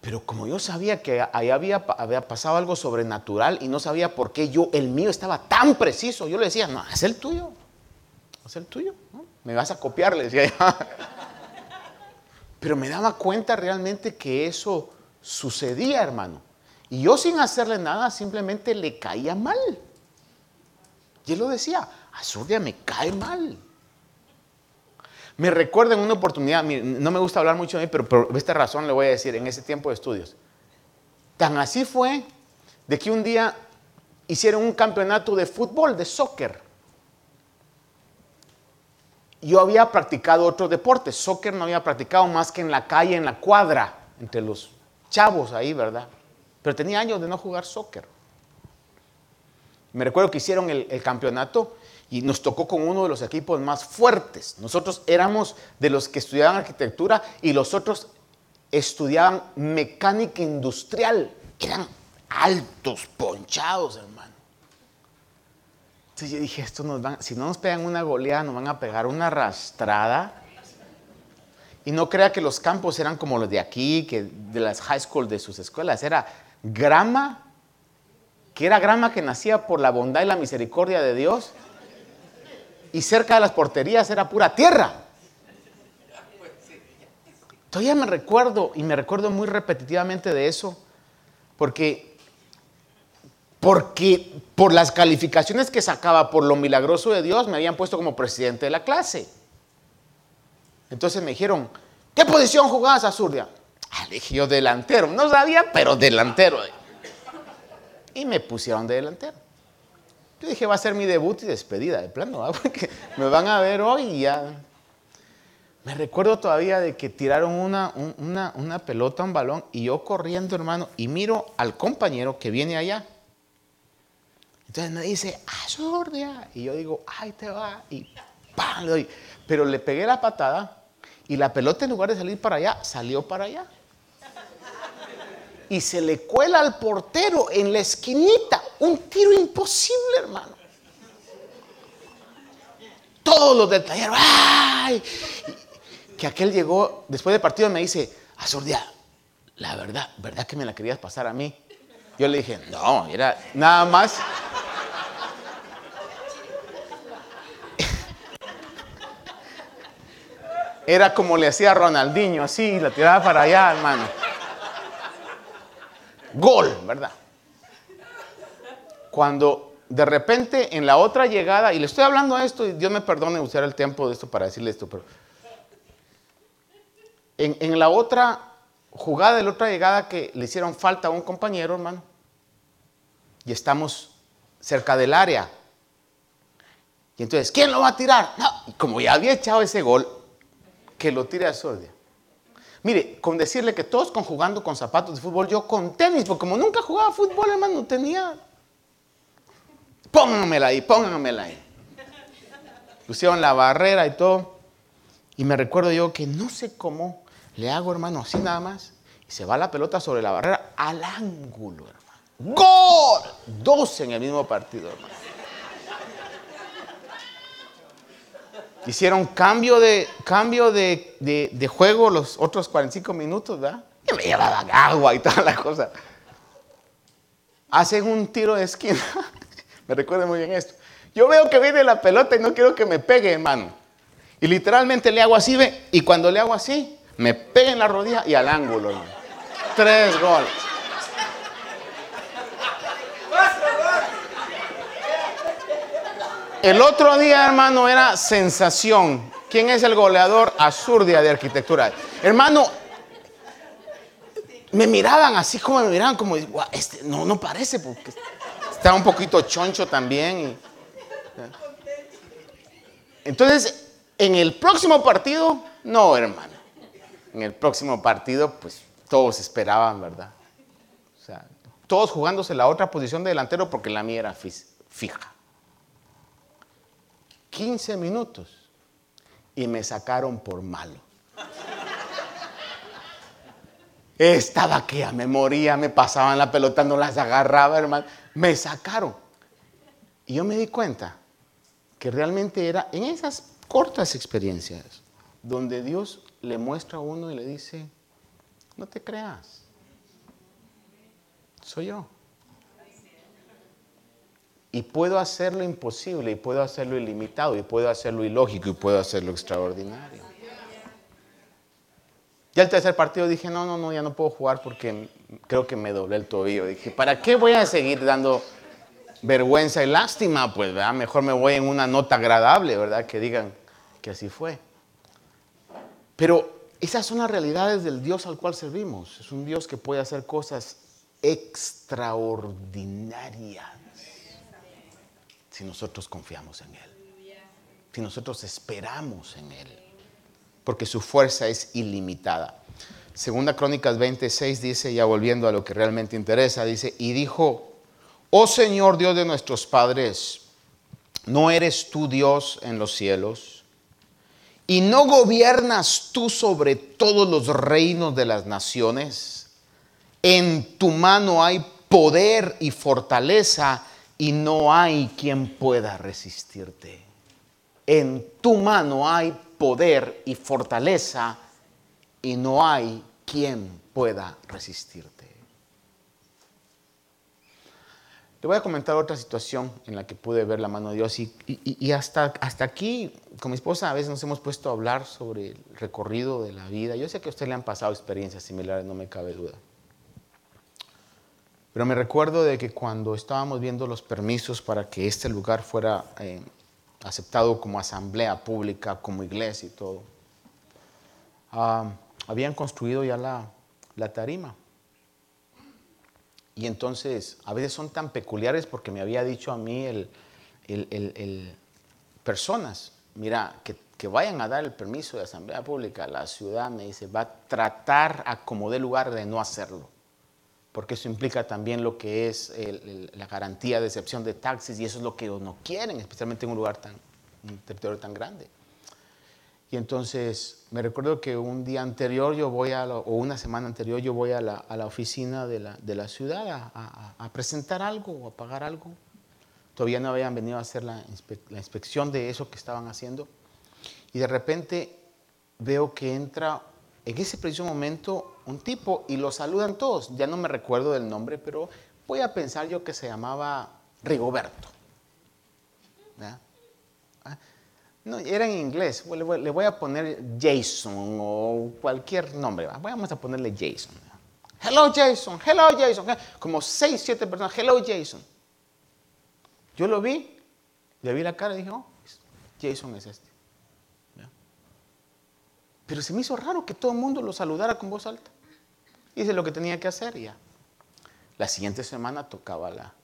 S2: Pero como yo sabía que ahí había, había, pasado algo sobrenatural y no sabía por qué yo, el mío estaba tan preciso, yo le decía, no, es el tuyo, es el tuyo, me vas a copiar, le decía. Pero me daba cuenta realmente que eso sucedía, hermano. Y yo sin hacerle nada, simplemente le caía mal. Y él lo decía, Azurdia me cae mal. Me recuerda en una oportunidad, no me gusta hablar mucho de mí, pero por esta razón le voy a decir, en ese tiempo de estudios. Tan así fue de que un día hicieron un campeonato de fútbol, de soccer. Yo había practicado otro deporte, soccer no había practicado más que en la calle, en la cuadra, entre los chavos ahí, ¿verdad? Pero tenía años de no jugar soccer. Me recuerdo que hicieron el, el campeonato y nos tocó con uno de los equipos más fuertes. Nosotros éramos de los que estudiaban arquitectura y los otros estudiaban mecánica industrial. Eran altos, ponchados, hermano. Entonces yo dije, esto nos van, si no nos pegan una goleada, nos van a pegar una arrastrada. Y no crea que los campos eran como los de aquí, que de las high school de sus escuelas. Era grama, que era grama que nacía por la bondad y la misericordia de Dios y cerca de las porterías era pura tierra. Todavía me recuerdo, y me recuerdo muy repetitivamente de eso, porque, porque por las calificaciones que sacaba por lo milagroso de Dios, me habían puesto como presidente de la clase. Entonces me dijeron, ¿qué posición jugabas, Azurdia? Ah, yo delantero, no sabía, pero delantero. Y me pusieron de delantero. Yo dije, va a ser mi debut y despedida, de plano, (laughs) porque me van a ver hoy y ya. Me recuerdo todavía de que tiraron una, una, una pelota, un balón, y yo corriendo, hermano, y miro al compañero que viene allá. Entonces me dice, ¡Azurdia! Y yo digo, ¡ay, te va! Y ¡pam! Le doy. Pero le pegué la patada y la pelota en lugar de salir para allá, salió para allá y se le cuela al portero en la esquinita. Un tiro imposible, hermano. Todos los del taller, ¡ay! Que aquel llegó, después del partido me dice, Azurdia, la verdad, ¿verdad que me la querías pasar a mí? Yo le dije, no, era nada más. Era como le hacía Ronaldinho, así, la tiraba para allá, hermano gol, ¿verdad? Cuando de repente en la otra llegada, y le estoy hablando a esto, y Dios me perdone usar el tiempo de esto para decirle esto, pero en, la otra jugada, en la otra llegada que le hicieron falta a un compañero, hermano, y estamos cerca del área. Y entonces, ¿quién lo va a tirar? No, y como ya había echado ese gol, que lo tire a Sordia. Mire, con decirle que todos conjugando con zapatos de fútbol, yo con tenis, porque como nunca jugaba fútbol, hermano, no tenía. Pónganmela ahí, pónganmela ahí. Pusieron la barrera y todo. Y me recuerdo yo que no sé cómo le hago, hermano, así nada más. Y se va la pelota sobre la barrera al ángulo, hermano. ¡Gol! Dos en el mismo partido, hermano. Hicieron cambio de, cambio de, juego los otros 45 minutos, ¿verdad? Y me llevaban agua y toda la cosa. Hacen un tiro de esquina. (laughs) me recuerdo muy bien esto. Yo veo que viene la pelota y no quiero que me pegue, hermano. Y literalmente le hago así, ve. Y cuando le hago así, me pega en la rodilla y al ángulo. Tres goles. El otro día, hermano, era sensación. ¿Quién es el goleador Azurdia de arquitectura? Hermano, me miraban así como me miraban, como, este, no, no parece, porque Estaba un poquito choncho también. Entonces, en el próximo partido, no, hermano. En el próximo partido, pues todos esperaban, ¿verdad? O sea, todos jugándose la otra posición de delantero porque la mía era fija. 15 minutos y me sacaron por malo. Estaba que ya me moría, me pasaban la pelota, no las agarraba, hermano. Me sacaron. Y yo me di cuenta que realmente era en esas cortas experiencias donde Dios le muestra a uno y le dice, no te creas, soy yo. Y puedo hacer lo imposible, y puedo hacerlo ilimitado, y puedo hacerlo ilógico, y puedo hacerlo extraordinario. Ya el tercer partido dije, no, no, no, ya no puedo jugar porque creo que me doblé el tobillo. Dije, ¿para qué voy a seguir dando vergüenza y lástima? Pues, ¿verdad? Mejor me voy en una nota agradable, ¿verdad? Que digan que así fue. Pero esas son las realidades del Dios al cual servimos. Es un Dios que puede hacer cosas extraordinarias si nosotros confiamos en Él. Si nosotros esperamos en Él porque su fuerza es ilimitada. Segunda Crónicas 26 dice, ya volviendo a lo que realmente interesa, dice, y dijo, oh Señor Dios de nuestros padres, ¿no eres tú Dios en los cielos? ¿Y no gobiernas tú sobre todos los reinos de las naciones? En tu mano hay poder y fortaleza y no hay quien pueda resistirte. En tu mano hay poder y fortaleza y no hay quien pueda resistirte. Le voy a comentar otra situación en la que pude ver la mano de Dios y, hasta, hasta aquí con mi esposa a veces nos hemos puesto a hablar sobre el recorrido de la vida. Yo sé que a usted le han pasado experiencias similares, no me cabe duda. Pero me recuerdo de que cuando estábamos viendo los permisos para que este lugar fuera eh, aceptado como asamblea pública, como iglesia y todo. Ah, habían construido ya la, tarima. Y entonces, a veces son tan peculiares porque me había dicho a mí el, personas, mira, que, vayan a dar el permiso de asamblea pública, la ciudad me dice, va a tratar a como dé lugar de no hacerlo porque eso implica también lo que es la garantía de excepción de taxis y eso es lo que no quieren, especialmente en un lugar tan, un territorio tan grande. Y entonces me recuerdo que un día anterior yo voy a, o una semana anterior yo voy a la, a la oficina de la, de la ciudad a, a, presentar algo o a pagar algo. Todavía no habían venido a hacer la, la inspección de eso que estaban haciendo. Y de repente veo que entra en ese preciso momento un tipo y lo saludan todos. Ya no me recuerdo del nombre, pero voy a pensar yo que se llamaba Rigoberto. Ah, no, era en inglés. Le voy a poner Jason o cualquier nombre. Vamos a ponerle Jason. Hello Jason, hello Jason. Como seis, siete personas. Hello Jason. Yo lo vi, le vi la cara y dije, oh, Jason es este. Pero se me hizo raro que todo el mundo lo saludara con voz alta. Hice lo que tenía que hacer ya. La siguiente semana tocaba la,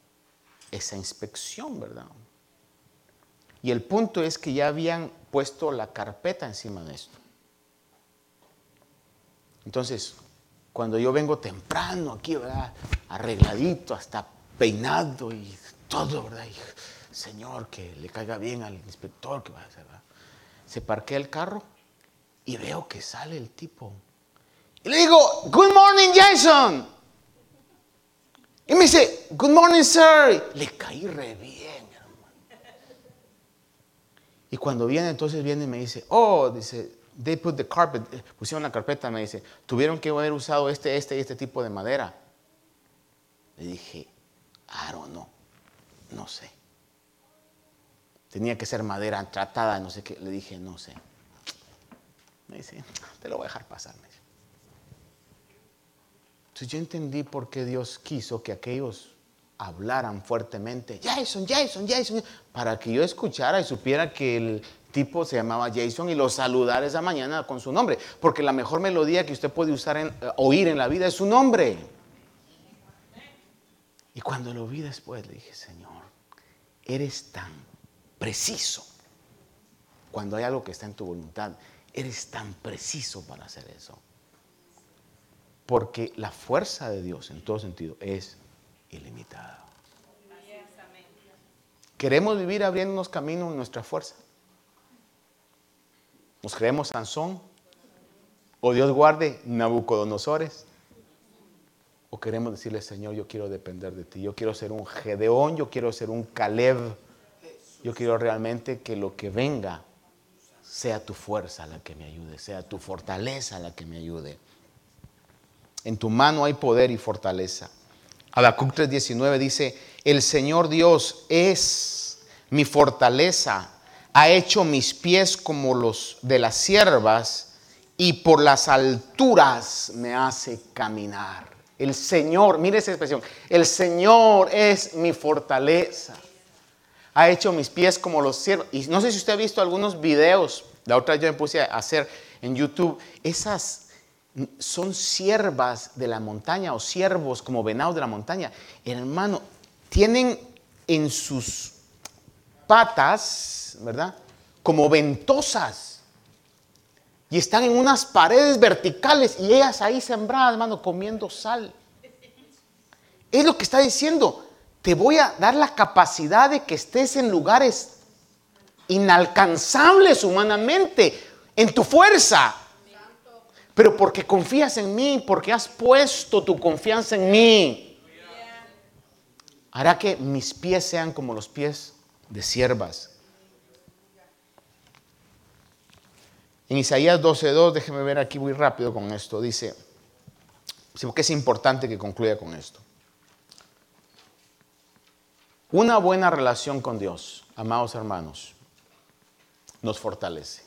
S2: esa inspección, ¿verdad? Y el punto es que ya habían puesto la carpeta encima de esto. Entonces, cuando yo vengo temprano aquí, ¿verdad? Arregladito, hasta peinado y todo, ¿verdad? señor, que le caiga bien al inspector que va a hacer, ¿verdad? Se parquea el carro y veo que sale el tipo. Y le digo, Good morning, Jason. Y me dice, Good morning, sir. Le caí re bien, hermano. Y cuando viene, entonces viene y me dice, Oh, dice, they put the carpet, pusieron la carpeta, me dice, tuvieron que haber usado este, este y este tipo de madera. Le dije, I don't know, no sé. Tenía que ser madera tratada, no sé qué. Le dije, no sé. Me dice, te lo voy a dejar pasar. Entonces yo entendí por qué Dios quiso que aquellos hablaran fuertemente, Jason, Jason, Jason, para que yo escuchara y supiera que el tipo se llamaba Jason y lo saludara esa mañana con su nombre, porque la mejor melodía que usted puede usar eh, oír en la vida es su nombre. Y cuando lo vi después, le dije, Señor, eres tan preciso. Cuando hay algo que está en tu voluntad, eres tan preciso para hacer eso. Porque la fuerza de Dios, en todo sentido, es ilimitada. ¿Queremos vivir abriéndonos camino en nuestra fuerza? ¿Nos creemos Sansón? ¿O Dios guarde Nabucodonosores? ¿O queremos decirle, Señor, yo quiero depender de ti? Yo quiero ser un Gedeón, yo quiero ser un Caleb. Yo quiero realmente que lo que venga sea tu fuerza la que me ayude, sea tu fortaleza la que me ayude. En tu mano hay poder y fortaleza. Habacuc 3:19 dice, el Señor Dios es mi fortaleza, ha hecho mis pies como los de las siervas y por las alturas me hace caminar. El Señor, mire esa expresión, el Señor es mi fortaleza. Ha hecho mis pies como los siervos. Y no sé si usted ha visto algunos videos, la otra yo me puse a hacer en YouTube, esas son siervas de la montaña o siervos como venados de la montaña. Hermano, tienen en sus patas, ¿verdad? Como ventosas. Y están en unas paredes verticales y ellas ahí sembradas, hermano, comiendo sal. Es lo que está diciendo. Te voy a dar la capacidad de que estés en lugares inalcanzables humanamente, en tu fuerza, pero porque confías en mí, porque has puesto tu confianza en mí, hará que mis pies sean como los pies de siervas. En Isaías 12.2, déjeme ver aquí muy rápido con esto, dice, porque es importante que concluya con esto. Una buena relación con Dios, amados hermanos, nos fortalece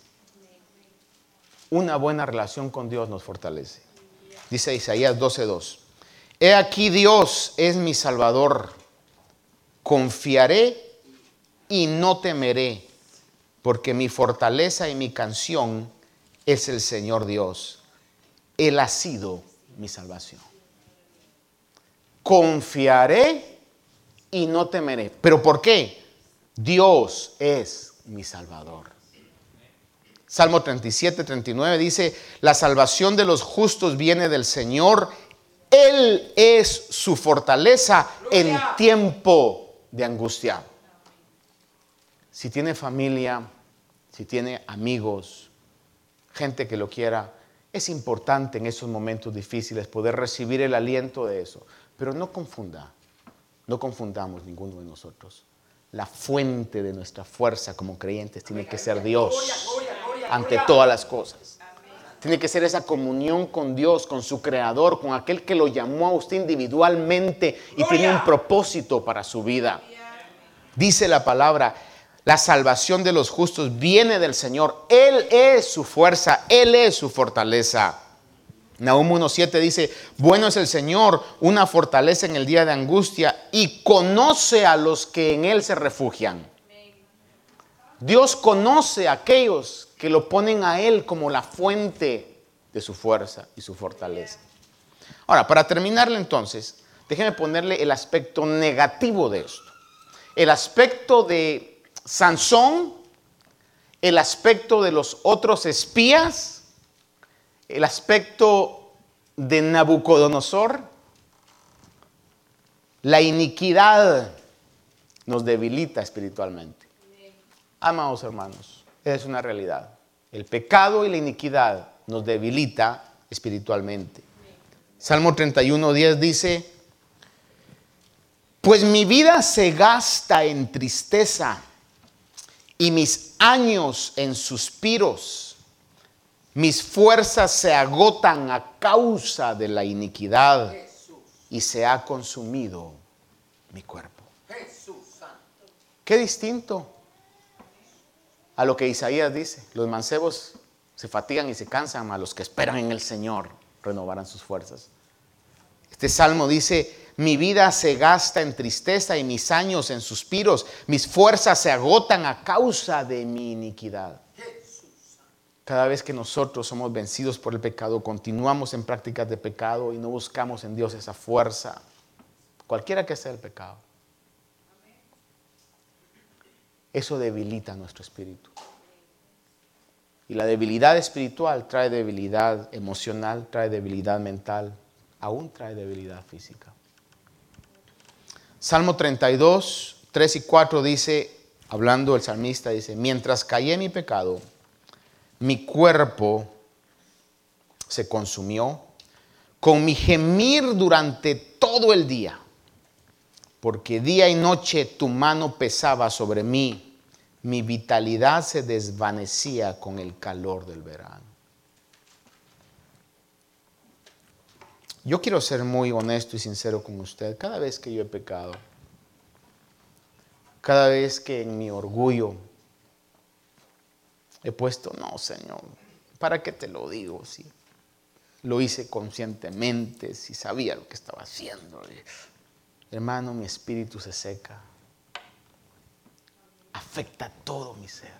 S2: una buena relación con Dios nos fortalece. Dice Isaías 12:2. He aquí Dios es mi Salvador. Confiaré y no temeré, porque mi fortaleza y mi canción es el Señor Dios. Él ha sido mi salvación. Confiaré y no temeré. ¿Pero por qué? Dios es mi Salvador. Salmo 37, 39 dice, la salvación de los justos viene del Señor. Él es su fortaleza en tiempo de angustia. Si tiene familia, si tiene amigos, gente que lo quiera, es importante en esos momentos difíciles poder recibir el aliento de eso. Pero no confunda, no confundamos ninguno de nosotros. La fuente de nuestra fuerza como creyentes tiene que ser Dios ante todas las cosas. Tiene que ser esa comunión con Dios, con su creador, con aquel que lo llamó a usted individualmente y tiene un propósito para su vida. Dice la palabra, la salvación de los justos viene del Señor. Él es su fuerza, Él es su fortaleza. Nahum 1.7 dice, bueno es el Señor, una fortaleza en el día de angustia y conoce a los que en Él se refugian. Dios conoce a aquellos que lo ponen a Él como la fuente de su fuerza y su fortaleza. Ahora, para terminarle entonces, déjeme ponerle el aspecto negativo de esto. El aspecto de Sansón, el aspecto de los otros espías, el aspecto de Nabucodonosor, la iniquidad nos debilita espiritualmente. Amados hermanos, es una realidad. El pecado y la iniquidad nos debilita espiritualmente. Salmo 31, 10 dice, pues mi vida se gasta en tristeza y mis años en suspiros. Mis fuerzas se agotan a causa de la iniquidad y se ha consumido mi cuerpo. Qué distinto a lo que Isaías dice. Los mancebos se fatigan y se cansan, a los que esperan en el Señor renovarán sus fuerzas. Este salmo dice, mi vida se gasta en tristeza y mis años en suspiros, mis fuerzas se agotan a causa de mi iniquidad. Cada vez que nosotros somos vencidos por el pecado, continuamos en prácticas de pecado y no buscamos en Dios esa fuerza, cualquiera que sea el pecado. Eso debilita nuestro espíritu. Y la debilidad espiritual trae debilidad emocional, trae debilidad mental, aún trae debilidad física. Salmo 32, 3 y 4 dice, hablando el salmista, dice, mientras callé mi pecado, mi cuerpo se consumió con mi gemir durante todo el día, porque día y noche tu mano pesaba sobre mí, mi vitalidad se desvanecía con el calor del verano. Yo quiero ser muy honesto y sincero con usted. Cada vez que yo he pecado, cada vez que en mi orgullo he puesto, no, Señor, ¿para qué te lo digo? Si lo hice conscientemente, si sabía lo que estaba haciendo. Hermano, mi espíritu se seca. Afecta todo mi ser.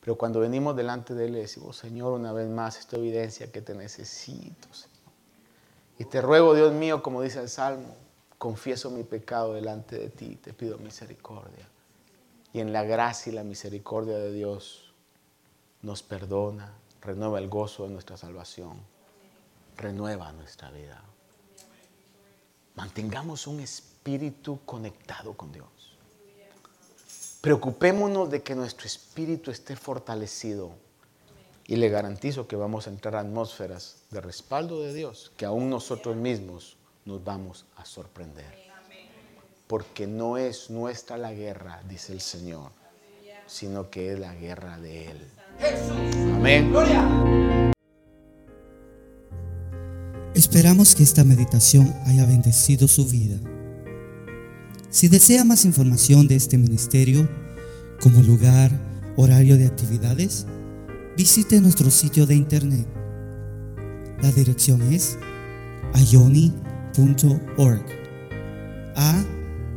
S2: Pero cuando venimos delante de Él le decimos, Señor, una vez más, esta evidencia que te necesito, Y te ruego, Dios mío, como dice el Salmo, confieso mi pecado delante de ti, te pido misericordia. Y en la gracia y la misericordia de Dios nos perdona, renueva el gozo de nuestra salvación, renueva nuestra vida. Mantengamos un espíritu conectado con Dios. Preocupémonos de que nuestro espíritu esté fortalecido y le garantizo que vamos a entrar a atmósferas de respaldo de Dios que aún nosotros mismos nos vamos a sorprender. Porque no es nuestra la guerra, dice el Señor, sino que es la guerra de Él. Amén.
S1: Esperamos que esta meditación haya bendecido su vida. Si desea más información de este ministerio, como lugar, horario de actividades, visite nuestro sitio de internet. La dirección es ayoni.org. A